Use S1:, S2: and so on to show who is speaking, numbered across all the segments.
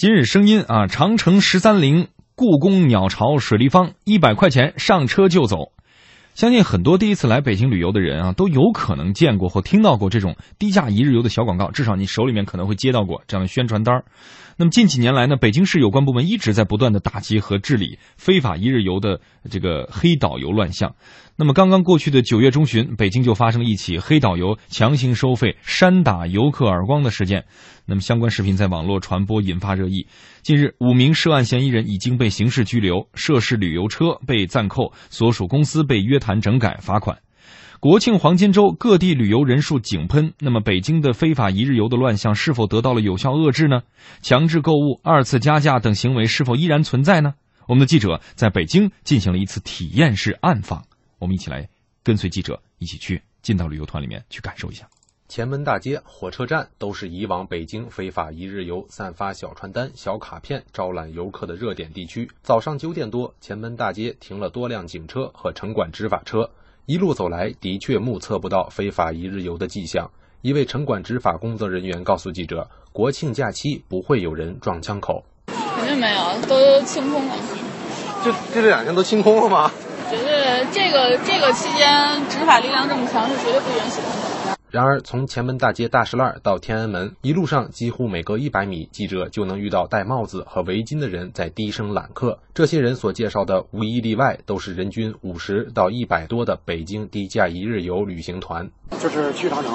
S1: 今日声音啊，长城十三陵、故宫鸟巢水立方，一百块钱上车就走。相信很多第一次来北京旅游的人啊，都有可能见过或听到过这种低价一日游的小广告，至少你手里面可能会接到过这样的宣传单儿。那么近几年来呢，北京市有关部门一直在不断的打击和治理非法一日游的这个黑导游乱象。那么刚刚过去的九月中旬，北京就发生一起黑导游强行收费、扇打游客耳光的事件。那么相关视频在网络传播，引发热议。近日，五名涉案嫌疑人已经被刑事拘留，涉事旅游车被暂扣，所属公司被约谈整改、罚款。国庆黄金周，各地旅游人数井喷。那么，北京的非法一日游的乱象是否得到了有效遏制呢？强制购物、二次加价等行为是否依然存在呢？我们的记者在北京进行了一次体验式暗访。我们一起来跟随记者一起去进到旅游团里面去感受一下。
S2: 前门大街、火车站都是以往北京非法一日游散发小传单、小卡片招揽游客的热点地区。早上九点多，前门大街停了多辆警车和城管执法车，一路走来，的确目测不到非法一日游的迹象。一位城管执法工作人员告诉记者：“国庆假期不会有人撞枪口，
S3: 肯定没有，都清空了。
S2: 就就这两天都清空了吗？”
S3: 绝对，这个这个期间执法力量这么强，是绝对不允许的。
S2: 然而，从前门大街大石栏到天安门，一路上几乎每隔一百米，记者就能遇到戴帽子和围巾的人在低声揽客。这些人所介绍的无一例外都是人均五十到一百多的北京低价一日游旅行团。
S4: 这是去长城，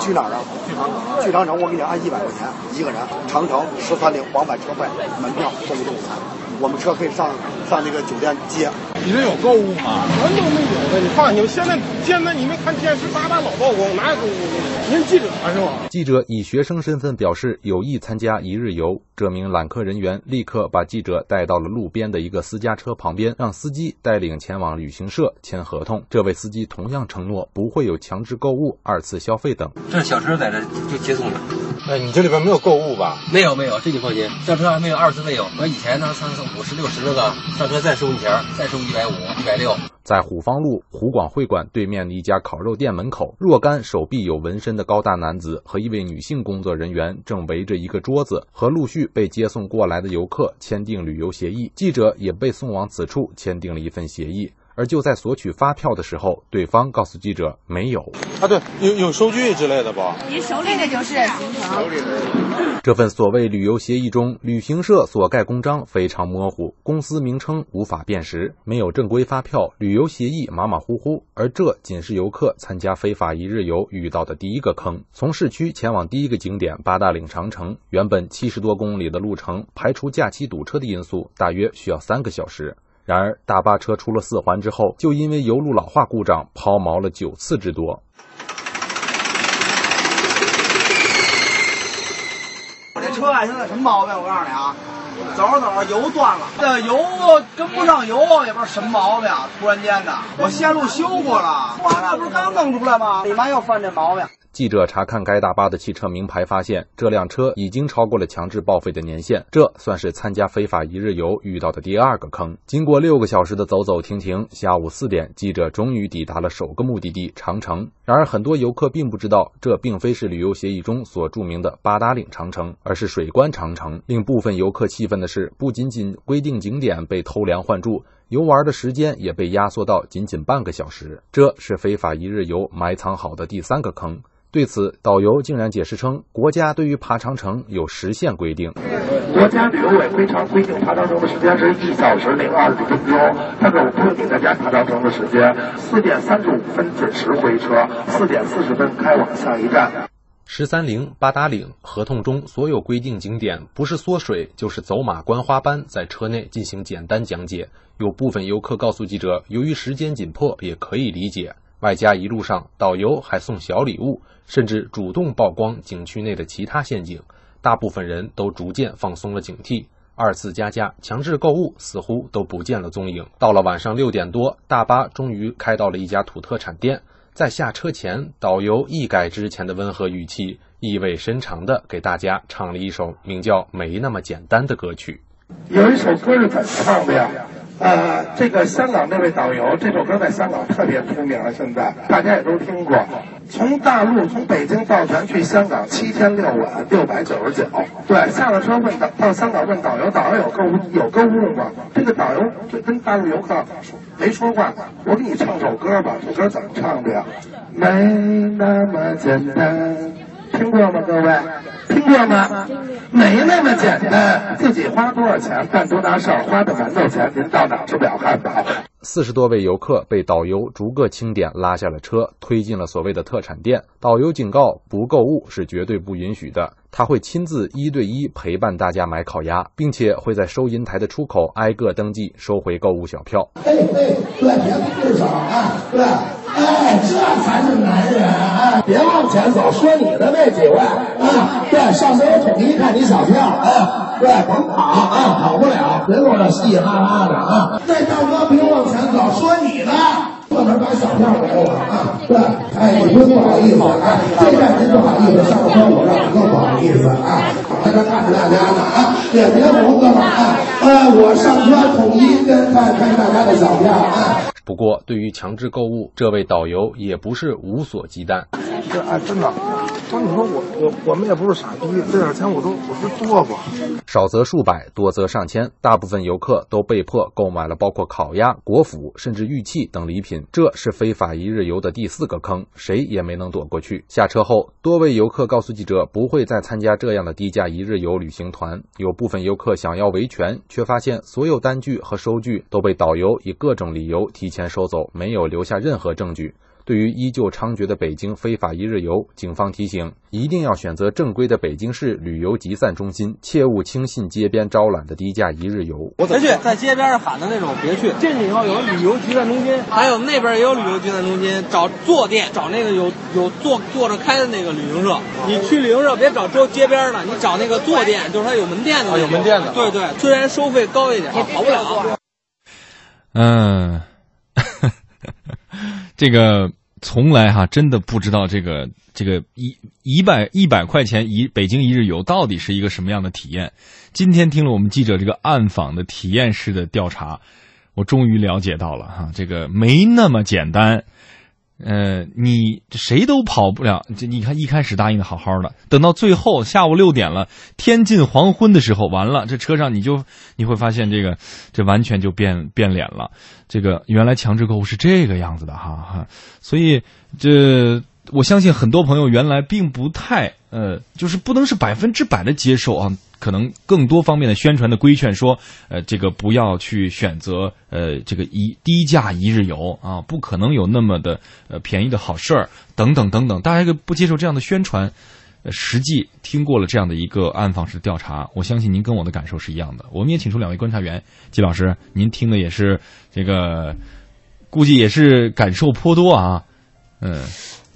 S4: 去哪儿啊？去长城。去长城，我给你按一百块钱一个人。长城十三陵往返车费，门票送午餐。我们车可以上上那个酒店接。
S5: 你这有购物吗？
S4: 全都没有的，你放心，现在现在你没看电视八大老曝光，哪有购物的？您记者是吧？
S2: 记者以学生身份表示有意参加一日游，这名揽客人员立刻把记者带到了路边的一个私家车旁边，让司机带领前往旅行社签合同。这位司机同样承诺不会有强制购物、二次消费等。
S6: 这小车在这就接送了。
S5: 哎，你这里边没有购物吧？
S6: 没有没有，这你放心，小车还没有二次费用。和以前呢上五十六十个上车再收你钱，再收一百五一百六。
S2: 在虎坊路湖广会馆对面的一家烤肉店门口，若干手臂有纹身的高大男子和一位女性工作人员正围着一个桌子，和陆续被接送过来的游客签订旅游协议。记者也被送往此处签订了一份协议。而就在索取发票的时候，对方告诉记者没有。
S5: 啊，对，有有收据之类的吧？
S7: 您手里的就是行程。
S2: 这份所谓旅游协议中，旅行社所盖公章非常模糊，公司名称无法辨识，没有正规发票，旅游协议马马虎虎。而这仅是游客参加非法一日游遇到的第一个坑。从市区前往第一个景点八大岭长城，原本七十多公里的路程，排除假期堵车的因素，大约需要三个小时。然而，大巴车出了四环之后，就因为油路老化故障抛锚了九次之多。
S8: 我这车啊，现在什么毛病？我告诉你啊，走着走着油断了，这油跟不上油，也不知道什么毛病。突然间的，我线路修过了，完了不是刚弄出来吗？你妈又犯这毛病。
S2: 记者查看该大巴的汽车名牌，发现这辆车已经超过了强制报废的年限，这算是参加非法一日游遇到的第二个坑。经过六个小时的走走停停，下午四点，记者终于抵达了首个目的地长城。然而，很多游客并不知道，这并非是旅游协议中所著名的八达岭长城，而是水关长城。令部分游客气愤的是，不仅仅规定景点被偷梁换柱，游玩的时间也被压缩到仅仅半个小时，这是非法一日游埋藏好的第三个坑。对此，导游竟然解释称，国家对于爬长城有时限规定。
S9: 国家旅游委规常规定爬长城的时间是一小时零二十分钟，但是我不会给大家爬长城的时间，四点三十五分准时回车，四点四十分开往下一站。
S2: 十三陵、八达岭合同中所有规定景点，不是缩水就是走马观花般在车内进行简单讲解。有部分游客告诉记者，由于时间紧迫，也可以理解。外加一路上导游还送小礼物，甚至主动曝光景区内的其他陷阱，大部分人都逐渐放松了警惕。二次加价、强制购物似乎都不见了踪影。到了晚上六点多，大巴终于开到了一家土特产店。在下车前，导游一改之前的温和语气，意味深长地给大家唱了一首名叫《没那么简单》的歌曲。
S9: 有一首歌是怎么唱的呀？呃，这个香港那位导游，这首歌在香港特别出名，现在大家也都听过。从大陆从北京到船去香港七天六晚六百九十九。对，下了车问导到香港问导游，导游有购物有购物吗？这个导游就跟大陆游客没说话。我给你唱首歌吧，这歌怎么唱的呀？没那么简单，听过吗，各位？听过吗？没那么简单，自己花多少钱干多大事儿，花的馒头钱，您到哪吃不了汉堡？
S2: 四十多位游客被导游逐个清点，拉下了车，推进了所谓的特产店。导游警告：不购物是绝对不允许的。他会亲自一对一陪伴大家买烤鸭，并且会在收银台的出口挨个登记，收回购物小票。
S9: 哎哎，对，别动手啊，对，哎，这才是男人啊！别往前走，说你的那几位啊，对，上车我统一看你小票啊，对，甭跑啊，跑不了，别跟我这嘻嘻哈哈的啊！那大哥别往前走，说你的。专门把小票给我啊！对，哎，你不好意思啊，这站您不好意思，上车我让你更不好意思啊！在这看着大家呢啊，也别胡哥们啊！哎，我上车统一跟看看大家的小票啊！
S2: 不过，对于强制购物，这位导游也不是无所忌惮。
S9: 这哎，真的，说你说我我我们也不是傻逼，这点钱我都我是多不？
S2: 少则数百，多则上千，大部分游客都被迫购买了包括烤鸭、国府甚至玉器等礼品。这是非法一日游的第四个坑，谁也没能躲过去。下车后，多位游客告诉记者，不会再参加这样的低价一日游旅行团。有部分游客想要维权，却发现所有单据和收据都被导游以各种理由提前收走，没有留下任何证据。对于依旧猖獗的北京非法一日游，警方提醒：一定要选择正规的北京市旅游集散中心，切勿轻信街边招揽的低价一日游。
S6: 别去，在街边上喊的那种别去。进去以后有旅游集散中心，还有那边也有旅游集散中心，找坐店，找那个有有坐坐着开的那个旅行社。你去旅行社别找周街边的，你找那个坐店，就是它有门店的。
S5: 啊，有门店的。
S6: 对对，虽然收费高一点，也跑不了。
S1: 嗯。这个从来哈真的不知道这个这个一一百一百块钱一北京一日游到底是一个什么样的体验。今天听了我们记者这个暗访的体验式的调查，我终于了解到了哈，这个没那么简单。呃，你谁都跑不了。这你看，一开始答应的好好的，等到最后下午六点了，天近黄昏的时候，完了，这车上你就你会发现，这个这完全就变变脸了。这个原来强制购物是这个样子的哈哈，所以这我相信很多朋友原来并不太呃，就是不能是百分之百的接受啊。可能更多方面的宣传的规劝说，呃，这个不要去选择呃这个一低价一日游啊，不可能有那么的呃便宜的好事儿等等等等，大家不接受这样的宣传。实际听过了这样的一个暗访式调查，我相信您跟我的感受是一样的。我们也请出两位观察员，季老师，您听的也是这个，估计也是感受颇多啊。嗯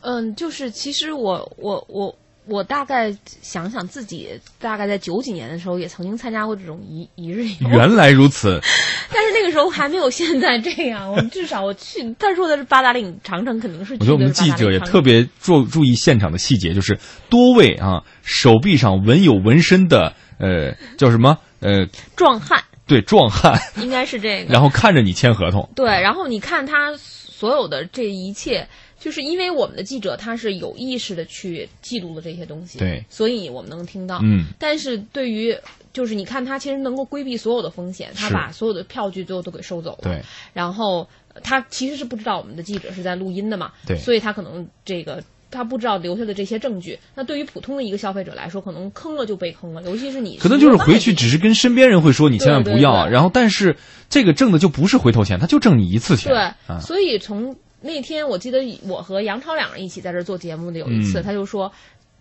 S10: 嗯，就是其实我我我。我大概想想自己，大概在九几年的时候也曾经参加过这种一一日游。
S1: 原来如此。
S10: 但是那个时候还没有现在这样。我们至少我去，他说的是八达岭长城，肯定是。
S1: 我觉得我们记者也特别注注意现场的细节，就是多位啊手臂上纹有纹身的，呃，叫什么？呃，
S10: 壮汉。
S1: 对，壮汉。
S10: 应该是这个。
S1: 然后看着你签合同。
S10: 对，然后你看他所有的这一切。就是因为我们的记者他是有意识的去记录了这些东西，
S1: 对，
S10: 所以我们能听到。
S1: 嗯，
S10: 但是对于就是你看他其实能够规避所有的风险，他把所有的票据最后都给收走了。
S1: 对，
S10: 然后他其实是不知道我们的记者是在录音的嘛，
S1: 对，
S10: 所以他可能这个他不知道留下的这些证据。那对于普通的一个消费者来说，可能坑了就被坑了，尤其是你
S1: 可能就是回去只是跟身边人会说你千万不要，然后但是这个挣的就不是回头钱，他就挣你一次钱。
S10: 对，所以从。那天我记得我和杨超两人一起在这做节目的有一次，他就说，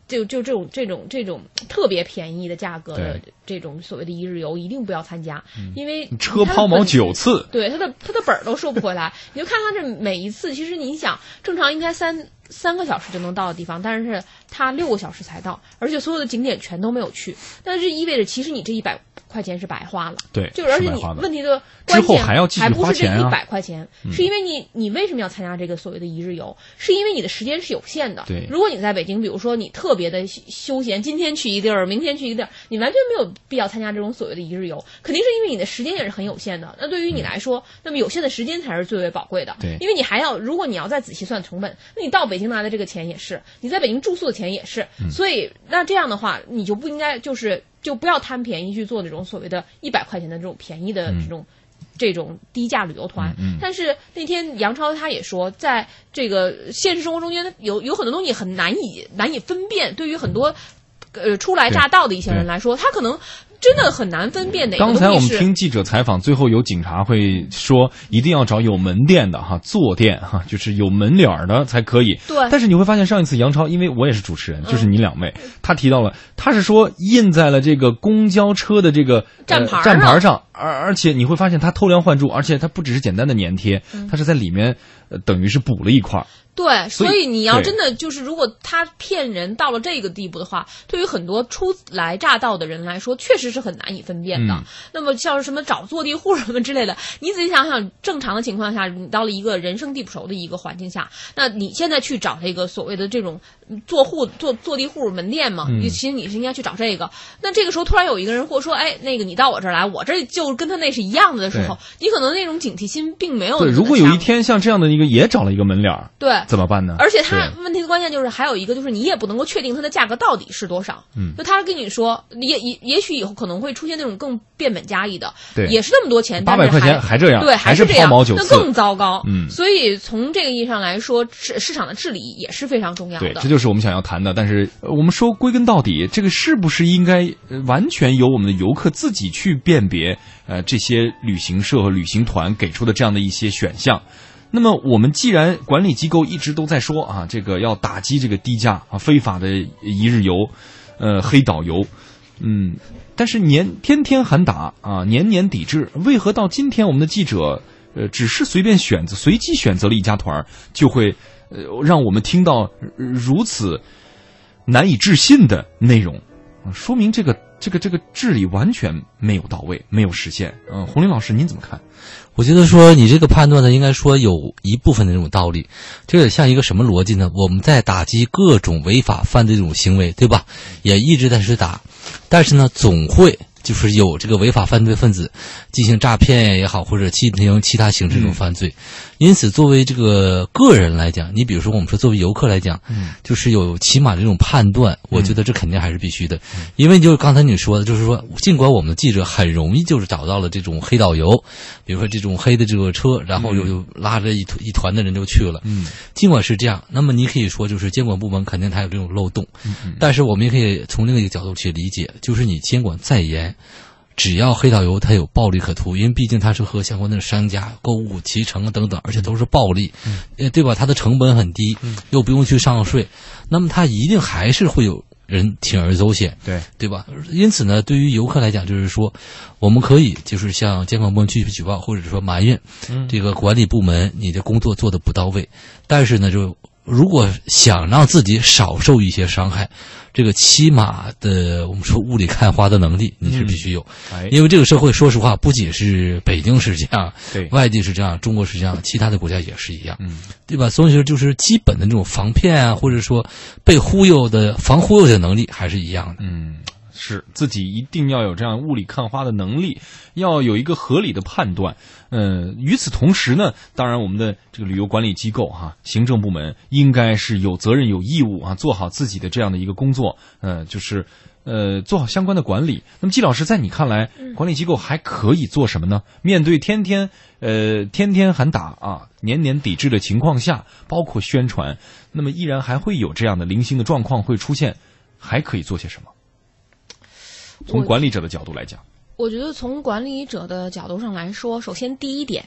S10: 就就这种这种这种特别便宜的价格的这种所谓的一日游，一定不要参加，因为
S1: 车抛锚九次，
S10: 对他的他的本儿都收不回来。你就看看这每一次，其实你想，正常应该三三个小时就能到的地方，但是他六个小时才到，而且所有的景点全都没有去，但是这意味着其实你这一百块钱是白花了。
S1: 对
S10: 就而且你问题的关键
S1: 还
S10: 不是这一百块钱，
S1: 嗯
S10: 是因为你你为什么要参加这个所谓的一日游？是因为你的时间是有限的。
S1: 对
S10: 如果你在北京，比如说你特别的休休闲，今天去一地儿，明天去一个地儿，你完全没有必要参加这种所谓的一日游，肯定是因为你的时间也是很有限的。那对于你来说，那么有限的时间才是最为宝贵的。
S1: 嗯对
S10: 因为你还要，如果你要再仔细算成本，那你到北京拿的这个钱也是，你在北京住宿的钱也是，
S1: 嗯
S10: 所以那这样的话，你就不应该就是就不要贪便宜去做那种所谓的一百块钱的这种便宜的这种。这种低价旅游团，
S1: 嗯嗯
S10: 但是那天杨超他也说，在这个现实生活中间，有有很多东西很难以难以分辨。对于很多呃初来乍到的一些人来说，他可能真的很难分辨哪个
S1: 刚才我们听记者采访，最后有警察会说，一定要找有门店的哈，坐店哈，就是有门脸儿的才可以。
S10: 对
S1: 但是你会发现，上一次杨超，因为我也是主持人，就是
S10: 嗯
S1: 你两位，他提到了，他是说印在了这个公交车的这个呃
S10: 站牌儿
S1: 站牌
S10: 上
S1: 上，而而且你会发现他偷梁换柱，而且他不只是简单的粘贴，
S10: 嗯
S1: 他是在里面呃等于是补了一块儿。
S10: 对，
S1: 所以
S10: 你要真的就是，如果他骗人到了这个地步的话，对于很多初来乍到的人来说，确实是很难以分辨的。
S1: 嗯
S10: 那么像是什么找坐地户什么之类的，你仔细想想，正常的情况下，你到了一个人生地不熟的一个环境下，那你现在去找这个所谓的这种嗯坐户做坐地户门店嘛，
S1: 嗯
S10: 你其实你是应该去找这个。那这个时候突然有一个人或说，哎，那个你到我这儿来，我这就跟他那是一样的的时候，你可能那种警惕心并没有
S1: 对，如果有一天像这样的一个也找了一个门脸儿，
S10: 对
S1: 怎么办呢？
S10: 而且
S1: 他
S10: 问题的关键就是还有一个就是你也不能够确定它的价格到底是多少。
S1: 嗯
S10: 就他跟你说，也也也许以后可能会出现那种更变本加厉的，
S1: 对
S10: 也是那么多钱
S1: ，800
S10: 但是
S1: 块钱还这样
S10: 对，
S1: 还是
S10: 是这样那更糟糕。
S1: 嗯
S10: 所以从这个意义上来说，市市场的治理也是非常重要
S1: 对，
S10: 的。
S1: 这就是我们想要谈的。但是我们说，归根到底，这个是不是应该完全由我们的游客自己去辨别？呃，这些旅行社和旅行团给出的这样的一些选项。那么，我们既然管理机构一直都在说啊，这个要打击这个低价啊、非法的一日游，呃，黑导游，嗯，但是年天天喊打啊，年年抵制，为何到今天我们的记者呃只是随便选择、随机选择了一家团，就会呃让我们听到如此难以置信的内容？说明这个这个这个治理完全没有到位，没有实现。嗯、洪林老师您怎么看？
S11: 我觉得说你这个判断呢，应该说有一部分的这种道理。这个像一个什么逻辑呢？我们在打击各种违法犯罪这种行为，对吧？也一直在去打，但是呢，总会就是有这个违法犯罪分子进行诈骗也好，或者进行其他形式这种犯罪。因此，作为这个个人来讲，你比如说我们说作为游客来讲，
S1: 嗯
S11: 就是有起码的这种判断，我觉得这肯定还是必须的。因为就是刚才你说的，就是说，尽管我们的记者很容易就是找到了这种黑导游，比如说这种黑的这个车，然后又又拉着一团一团的人就去了。
S1: 嗯，
S11: 尽管是这样，那么你可以说就是监管部门肯定它有这种漏洞，
S1: 嗯
S11: 但是我们也可以从另一个角度去理解，就是你监管再严。只要黑导游他有暴利可图，因为毕竟他是和相关的商家购物、骑乘啊等等，而且都是暴利，呃，对吧？它的成本很低，又不用去上税，那么他一定还是会有人铤而走险，
S1: 对。
S11: 对吧？因此呢，对于游客来讲，就是说，我们可以就是向监管部门去举报，或者说埋怨
S1: 嗯。
S11: 这个管理部门你的工作做的不到位，但是呢，就如果想让自己少受一些伤害，这个起码的我们说雾里看花的能力你是必须有，
S1: 哎。
S11: 因为这个社会说实话，不仅是北京是这样，
S1: 对。
S11: 外地是这样，中国是这样，其他的国家也是一样，
S1: 嗯，
S11: 对吧？所以说就是基本的这种防骗啊，或者说被忽悠的防忽悠的能力还是一样的。
S1: 嗯，是自己一定要有这样雾里看花的能力，要有一个合理的判断。呃，与此同时呢，当然我们的这个旅游管理机构哈、行政部门应该是有责任、有义务啊，做好自己的这样的一个工作。呃，就是呃，做好相关的管理。那么，季老师，在你看来，管理机构还可以做什么呢？面对天天呃天天喊打啊、年年抵制的情况下，包括宣传，那么依然还会有这样的零星的状况会出现，还可以做些什么？从管理者的角度来讲，
S10: 我觉得从管理者的角度上来说，首先第一点，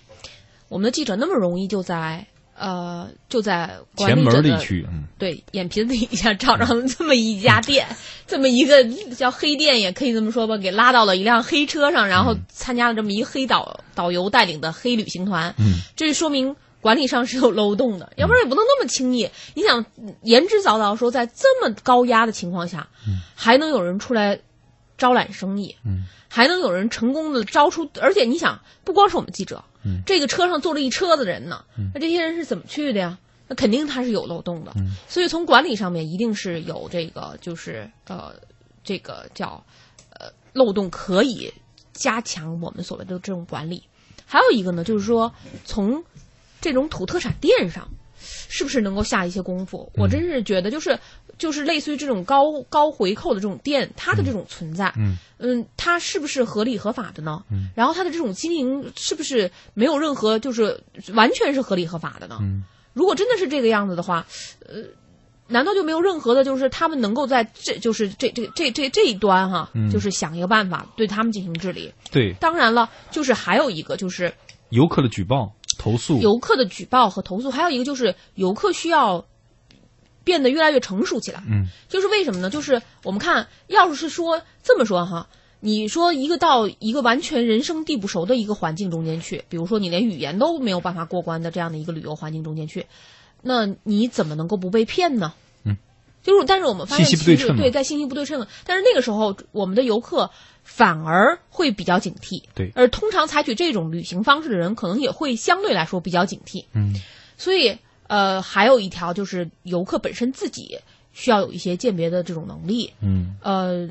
S10: 我们的记者那么容易就在呃就在
S1: 前门地区，嗯，
S10: 对眼皮子底下找着这么一家店，这么一个叫黑店，也可以这么说吧，给拉到了一辆黑车上，然后参加了这么一个黑导导游带领的黑旅行团。
S1: 嗯，
S10: 这就说明管理上是有漏洞的，要不然也不能那么轻易。你想言之凿凿说，在这么高压的情况下，还能有人出来招揽生意，
S1: 嗯，
S10: 还能有人成功的招出，而且你想，不光是我们记者，
S1: 嗯，
S10: 这个车上坐了一车的人呢，
S1: 嗯。
S10: 那这些人是怎么去的呀？那肯定他是有漏洞的，
S1: 嗯。
S10: 所以从管理上面一定是有这个，就是呃，这个叫呃漏洞可以加强我们所谓的这种管理。还有一个呢，就是说从这种土特产店上，是不是能够下一些功夫？我真是觉得，就是就是类似于这种高高回扣的这种店，它的这种存在，
S1: 嗯
S10: 嗯，它是不是合理合法的呢？
S1: 嗯
S10: 然后它的这种经营是不是没有任何就是完全是合理合法的呢？
S1: 嗯
S10: 如果真的是这个样子的话，呃，难道就没有任何的，就是他们能够在这就是这这这这这一端哈，
S1: 嗯
S10: 就是想一个办法对他们进行治理？
S1: 对，
S10: 当然了，就是还有一个就是
S1: 游客的举报、投诉，
S10: 游客的举报和投诉，还有一个就是游客需要变得越来越成熟起来。
S1: 嗯。
S10: 就是为什么呢？就是我们看，要是说这么说哈，你说一个到一个完全人生地不熟的一个环境中间去，比如说你连语言都没有办法过关的这样的一个旅游环境中间去，那你怎么能够不被骗呢？
S1: 嗯，
S10: 就是，但是我们发现
S1: 信息不对称嘛。
S10: 其实对，在信息不对称，但是那个时候我们的游客反而会比较警惕，
S1: 对。
S10: 而通常采取这种旅行方式的人，可能也会相对来说比较警惕，
S1: 嗯。
S10: 所以，呃，还有一条就是游客本身自己需要有一些鉴别的这种能力。
S1: 嗯
S10: 呃，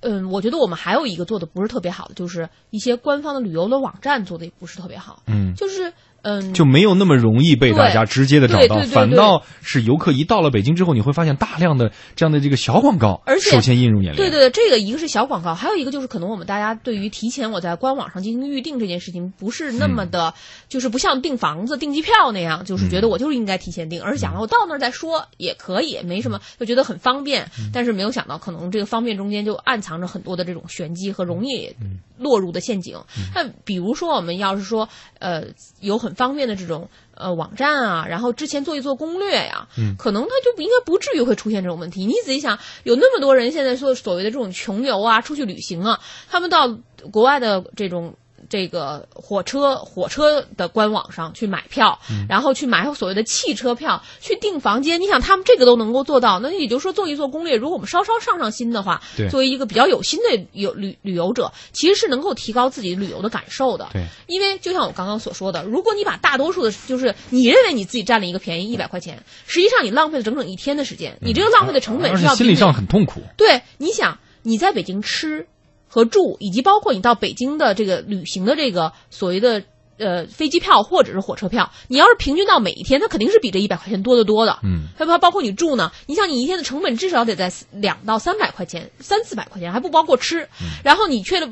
S10: 嗯，我觉得我们还有一个做的不是特别好的，就是一些官方的旅游的网站做的也不是特别好。
S1: 嗯，
S10: 就是嗯，
S1: 就没有那么容易被大家直接的找到，
S10: 对对对对。
S1: 反倒是游客一到了北京之后，你会发现大量的这样的这个小广告，
S10: 而且
S1: 首先映入眼帘。
S10: 对对，这个一个是小广告，还有一个就是可能我们大家对于提前我在官网上进行预定这件事情，不是那么的，就是不像订房子、订机票那样，就是觉得我就是应该提前订，而是想了我到那儿再说也可以，没什么，就觉得很方便。但是没有想到，可能这个方便中间就暗藏着很多的这种玄机和容易落入的陷阱。那比如说，我们要是说，呃，有很方便的这种呃网站啊，然后之前做一做攻略呀，
S1: 嗯
S10: 可能它就不应该不至于会出现这种问题。你仔细想，有那么多人现在说所谓的这种穷游啊，出去旅行啊，他们到国外的这种。这个火车火车的官网上去买票，
S1: 嗯
S10: 然后去买所谓的汽车票，去订房间。你想他们这个都能够做到，那也就是说做一做攻略。如果我们稍稍上上心的话，作为一个比较有心的游旅旅游者，其实是能够提高自己旅游的感受的。
S1: 对，
S10: 因为就像我刚刚所说的，如果你把大多数的，就是你认为你自己占了一个便宜一百块钱，实际上你浪费了整整一天的时间，你这个浪费的成本是要
S1: 心理上很痛苦。
S10: 对，你想你在北京吃和住，以及包括你到北京的这个旅行的这个所谓的呃飞机票或者是火车票，你要是平均到每一天，它肯定是比这一百块钱多得多的。
S1: 嗯，
S10: 还包包括你住呢，你想你一天的成本至少得在两到三百块钱，三四百块钱，还不包括吃，然后你却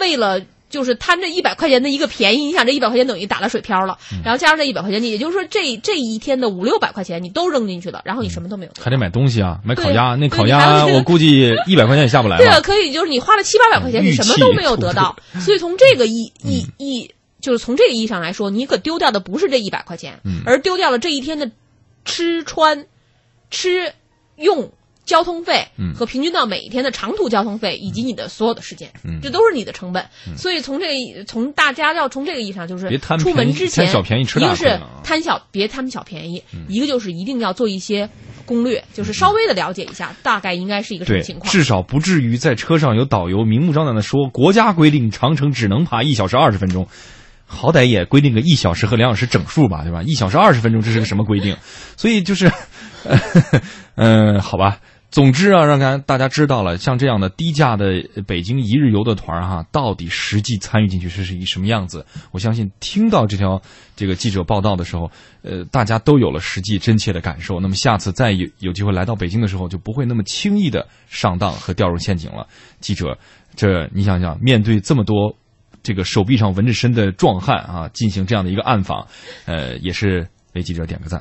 S10: 为了。就是贪这一百块钱的一个便宜，你想这一百块钱等于打了水漂了，然后加上这一百块钱，你也就是说这这一天的五六百块钱你都扔进去了，然后你什么都没有。
S1: 还得买东西啊，买烤鸭，那烤鸭我估计一百块钱也下不来
S10: 对啊，可以，就是你花了七八百块钱，
S1: 嗯
S10: 你什么都没有得到。所以从这个意意意，就是从这个意义上来说，你可丢掉的不是这一百块钱，
S1: 嗯
S10: 而丢掉了这一天的吃穿、吃用。交通费
S1: 嗯
S10: 和平均到每一天的长途交通费，以及你的所有的时间，
S1: 嗯
S10: 这都是你的成本。所以从这个从大家要从这个意义上，就是
S1: 别贪
S10: 出门之前，
S1: 贪小便宜吃
S10: 一个是贪小别贪小便宜，一个就是一定要做一些攻略，就是稍微的了解一下，大概应该是一个什么情，况。
S1: 至少不至于在车上有导游明目张胆的说，国家规定长城只能爬一小时二十分钟，好歹也规定个一小时和两小时整数吧，对吧？一小时二十分钟，这是个什么规定？所以就是，嗯、好吧。总之啊，让大大家知道了，像这样的低价的北京一日游的团儿哈，到底实际参与进去是是一什么样子？我相信听到这条这个记者报道的时候，呃，大家都有了实际真切的感受。那么下次再有有机会来到北京的时候，就不会那么轻易的上当和掉入陷阱了。记者，这你想想，面对这么多这个手臂上纹着身的壮汉啊，进行这样的一个暗访，呃，也是为记者点个赞。